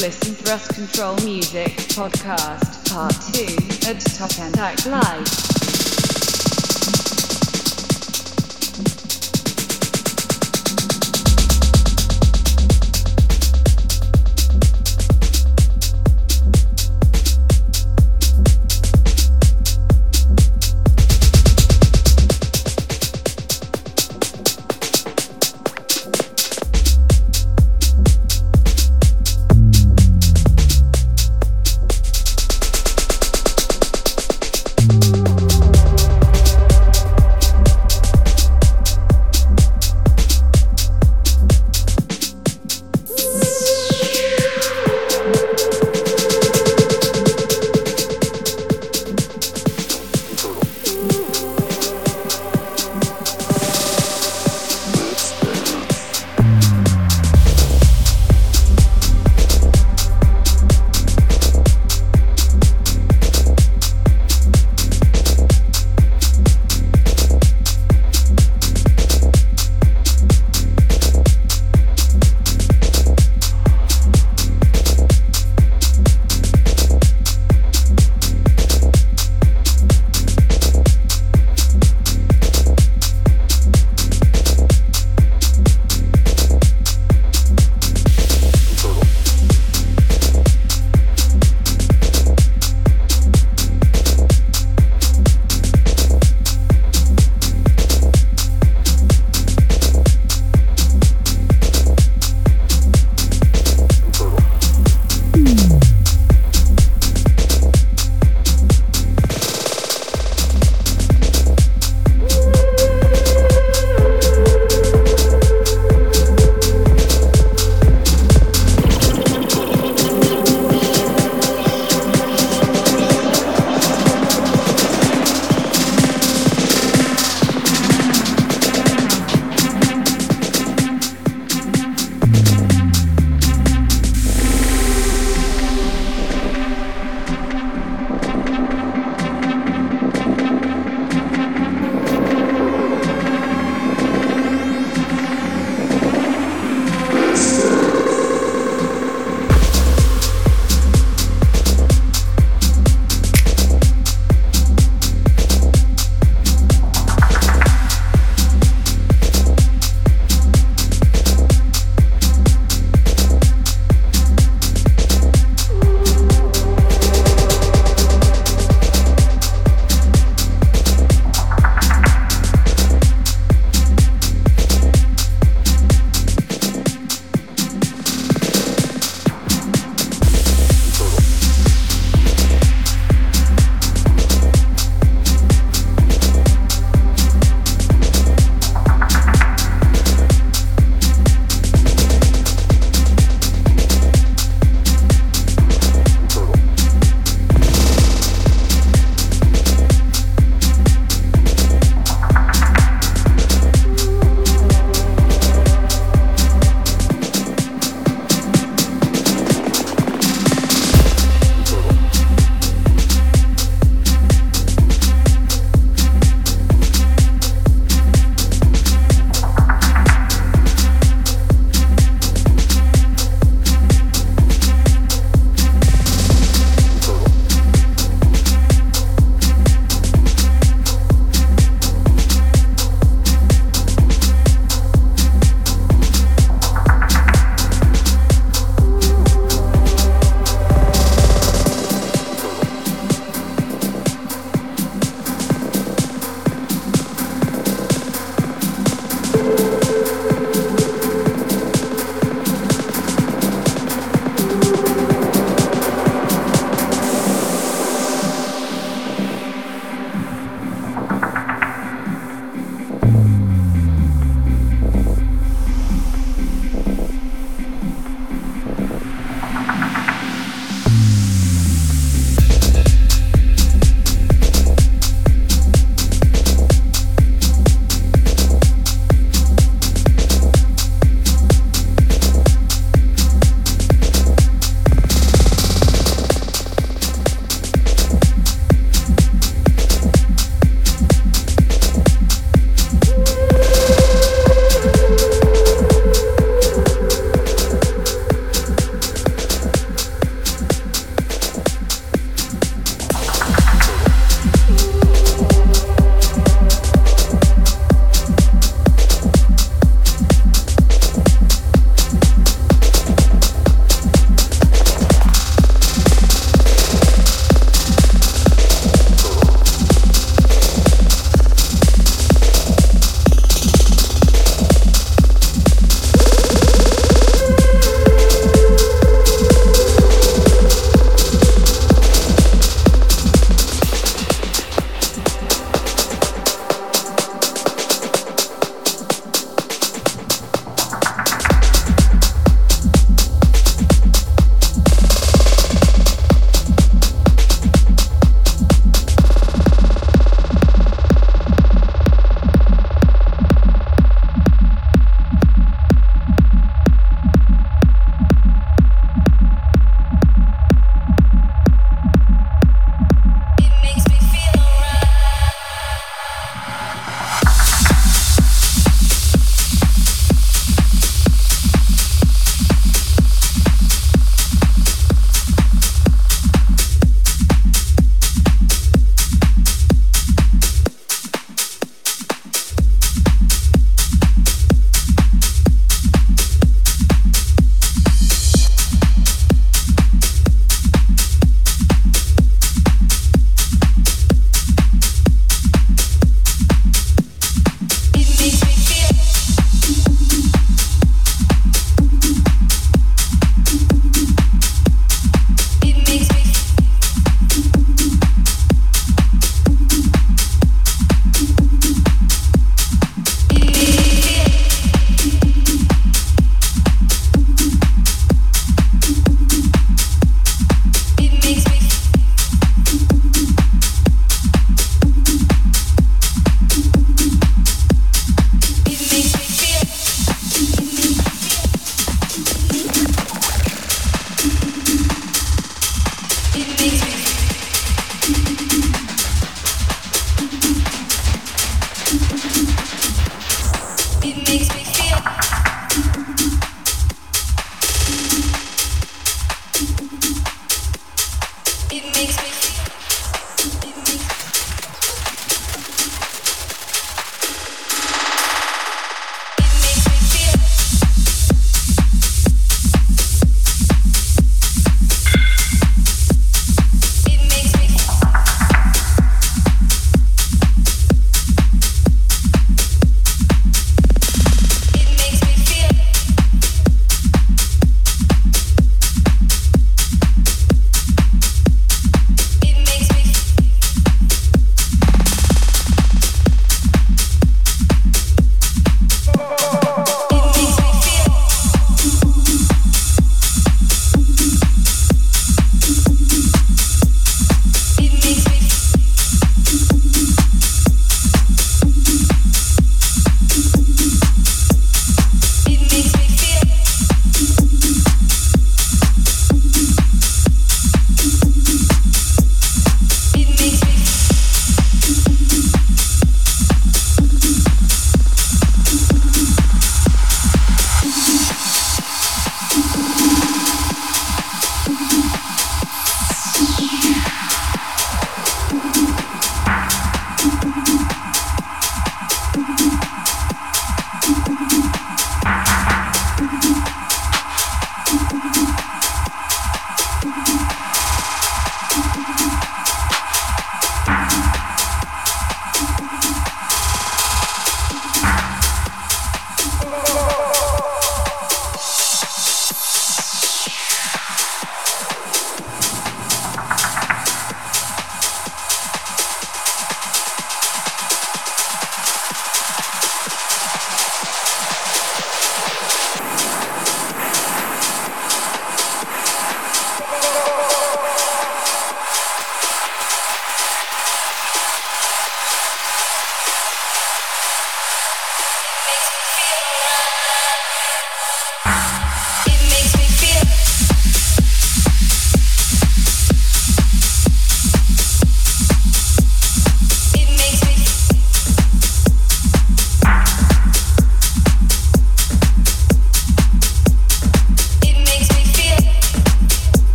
Listening Thrust Control Music Podcast, Part 2 at Trockentakt Live.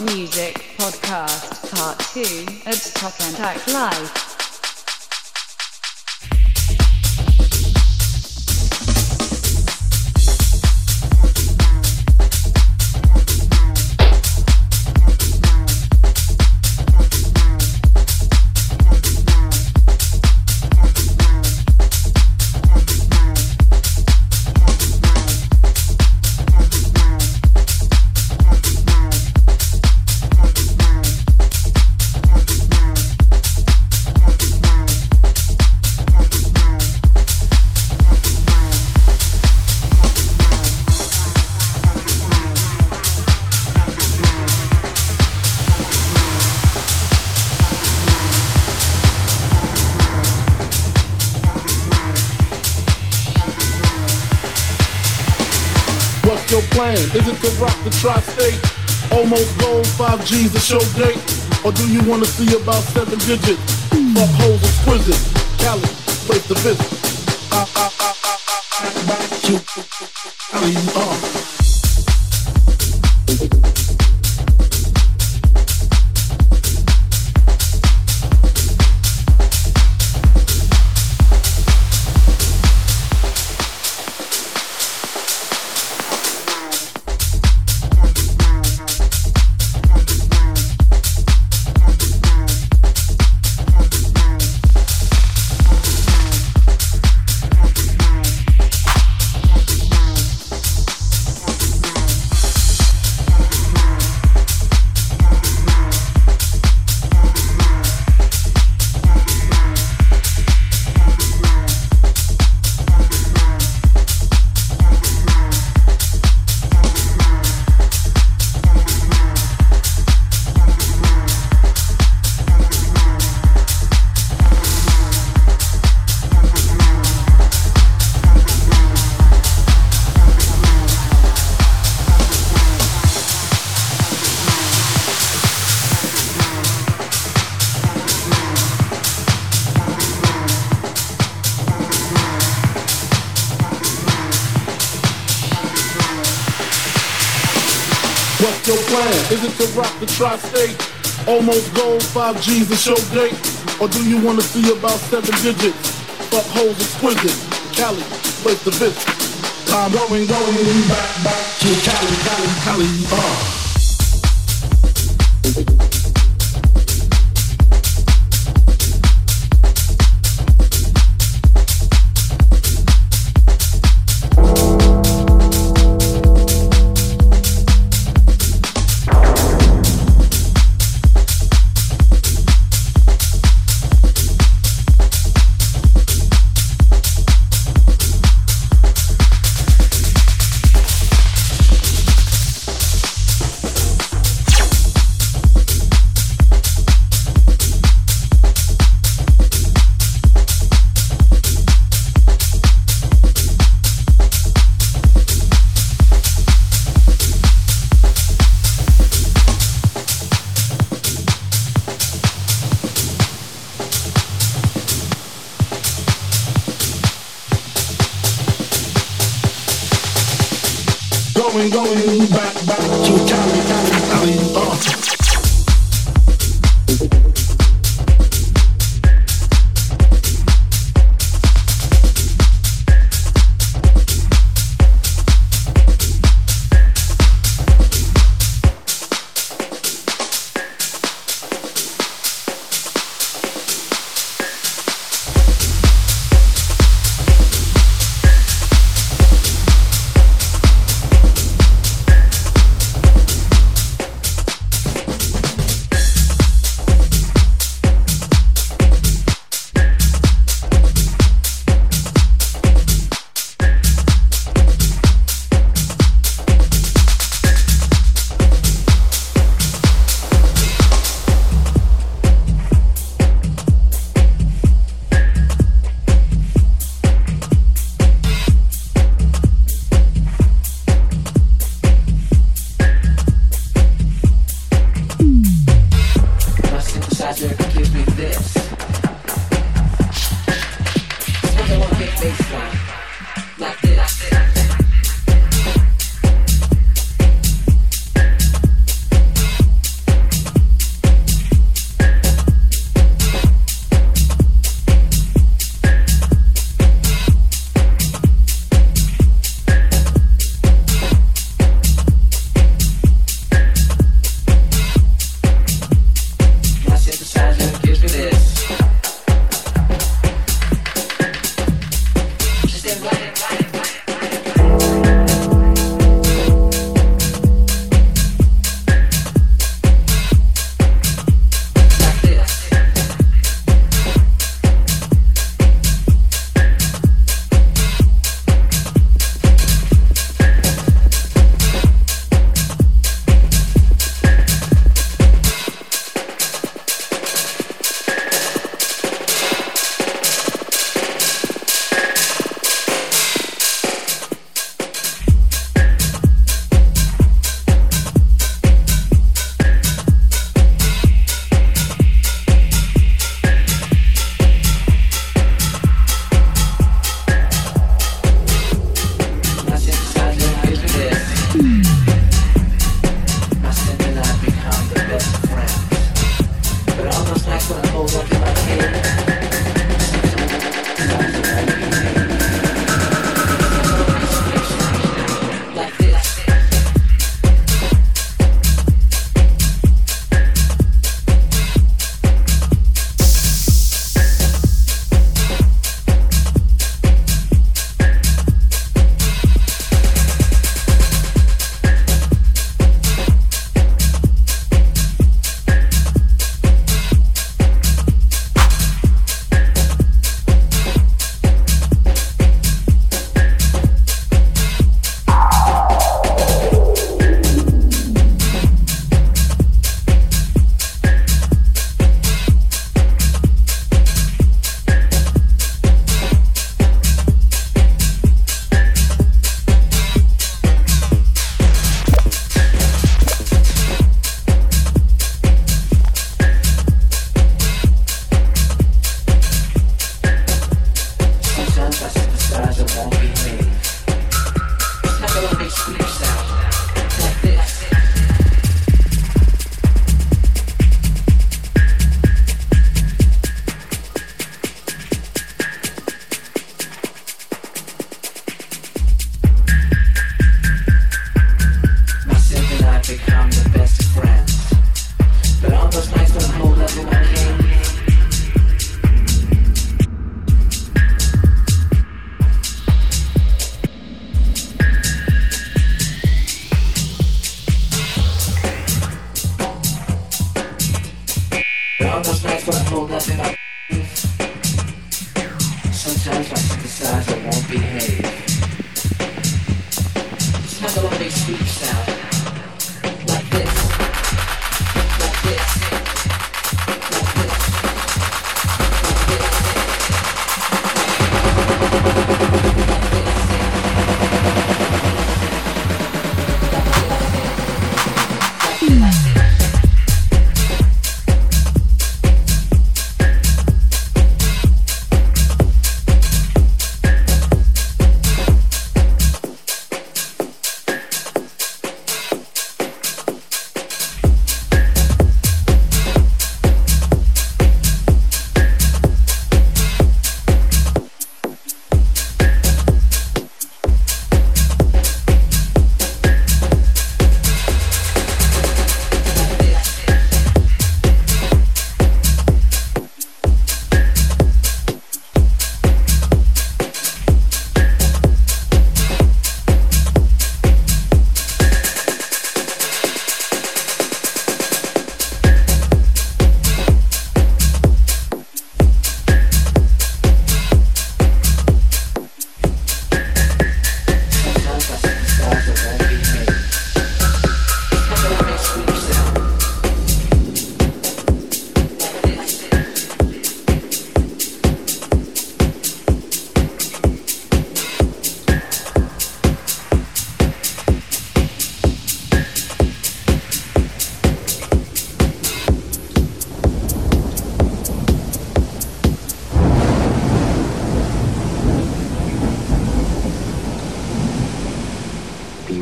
Music G's a show date? Or do you wanna see about seven digits? Five G's a show date? Or do you wanna see about seven digits? Fuck hoes exquisite. Cali, place to visit. I'm going, going back, back to Cali, Cali, Cali, uh. ain't going back, back to Cali, Cali, Cali, oh. Uh.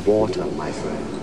water, my friend.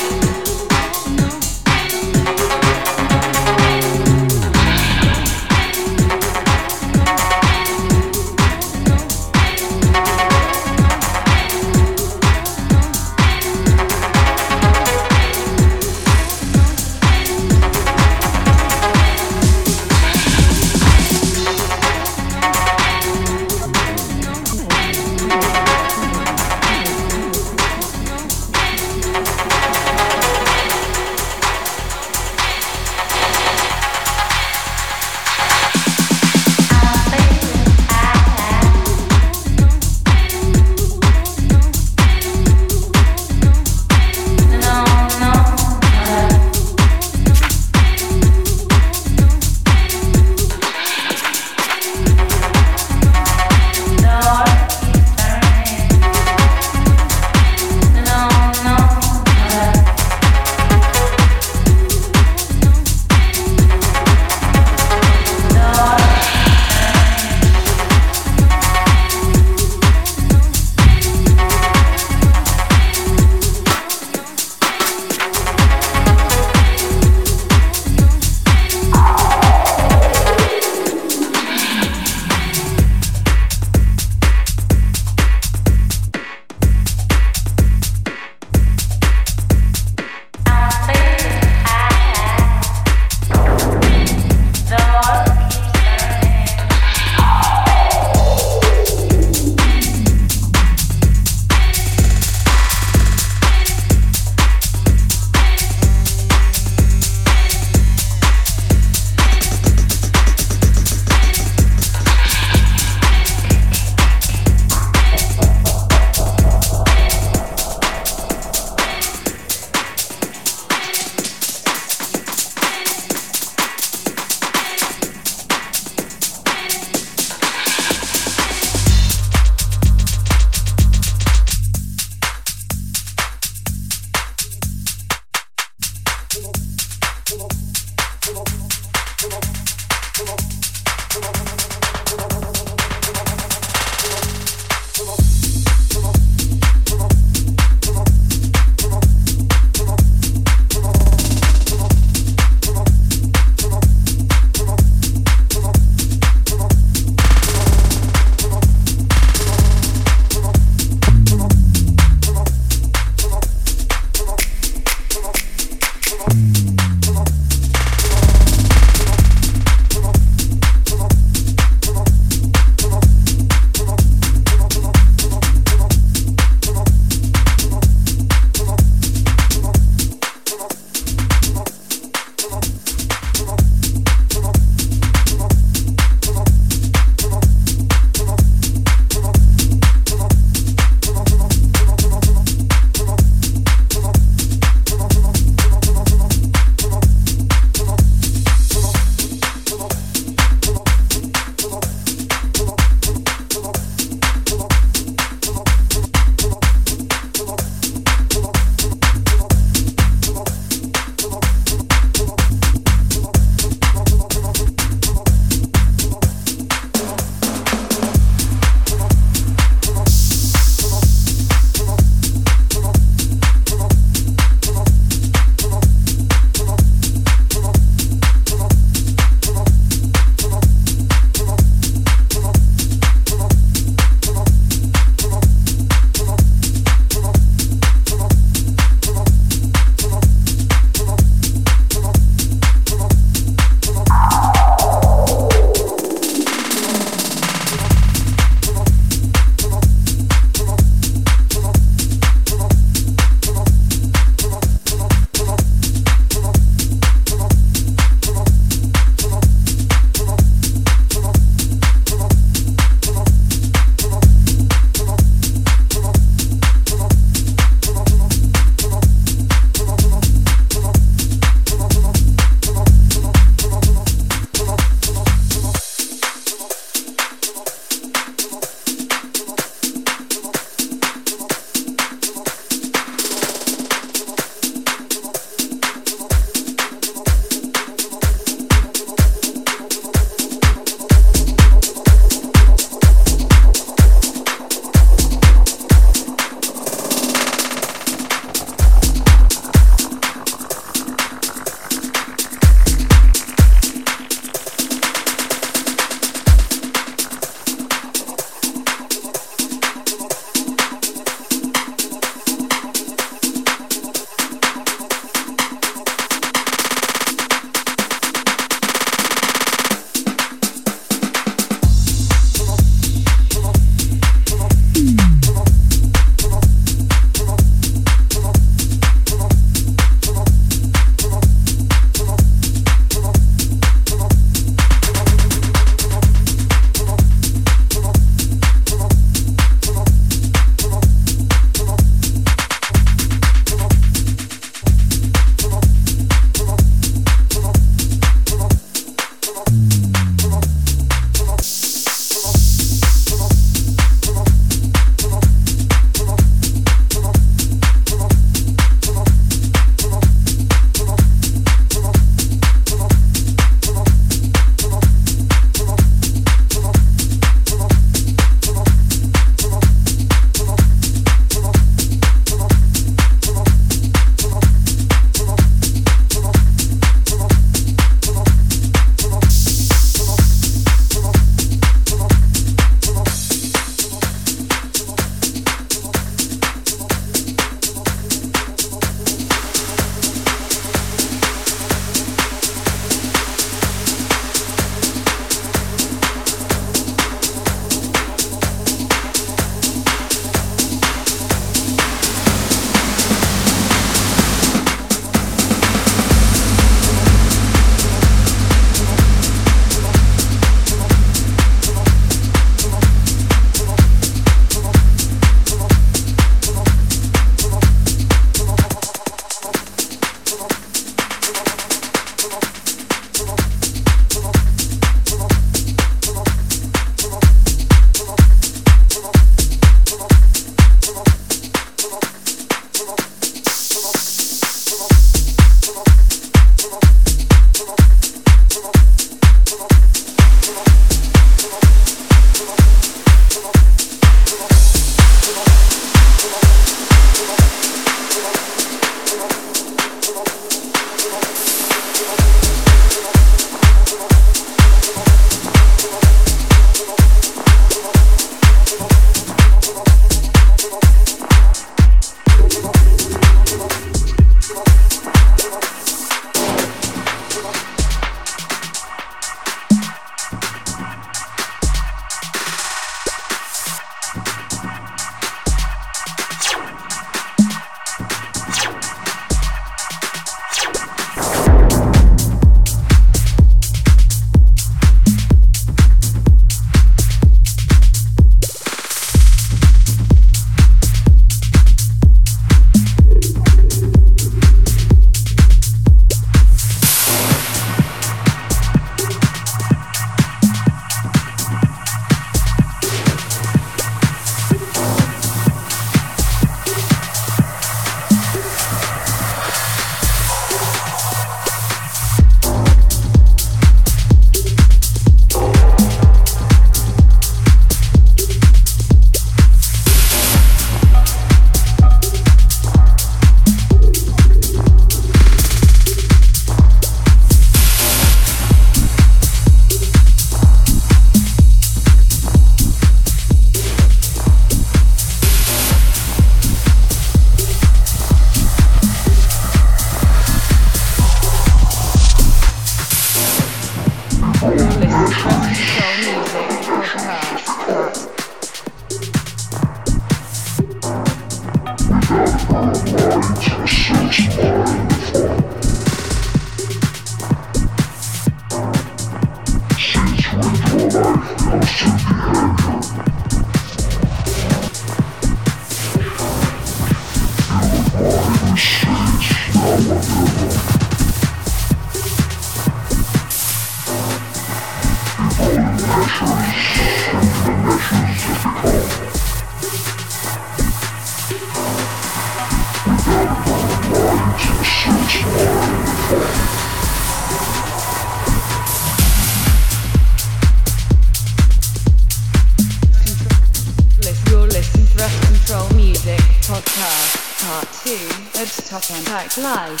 Top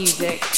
music.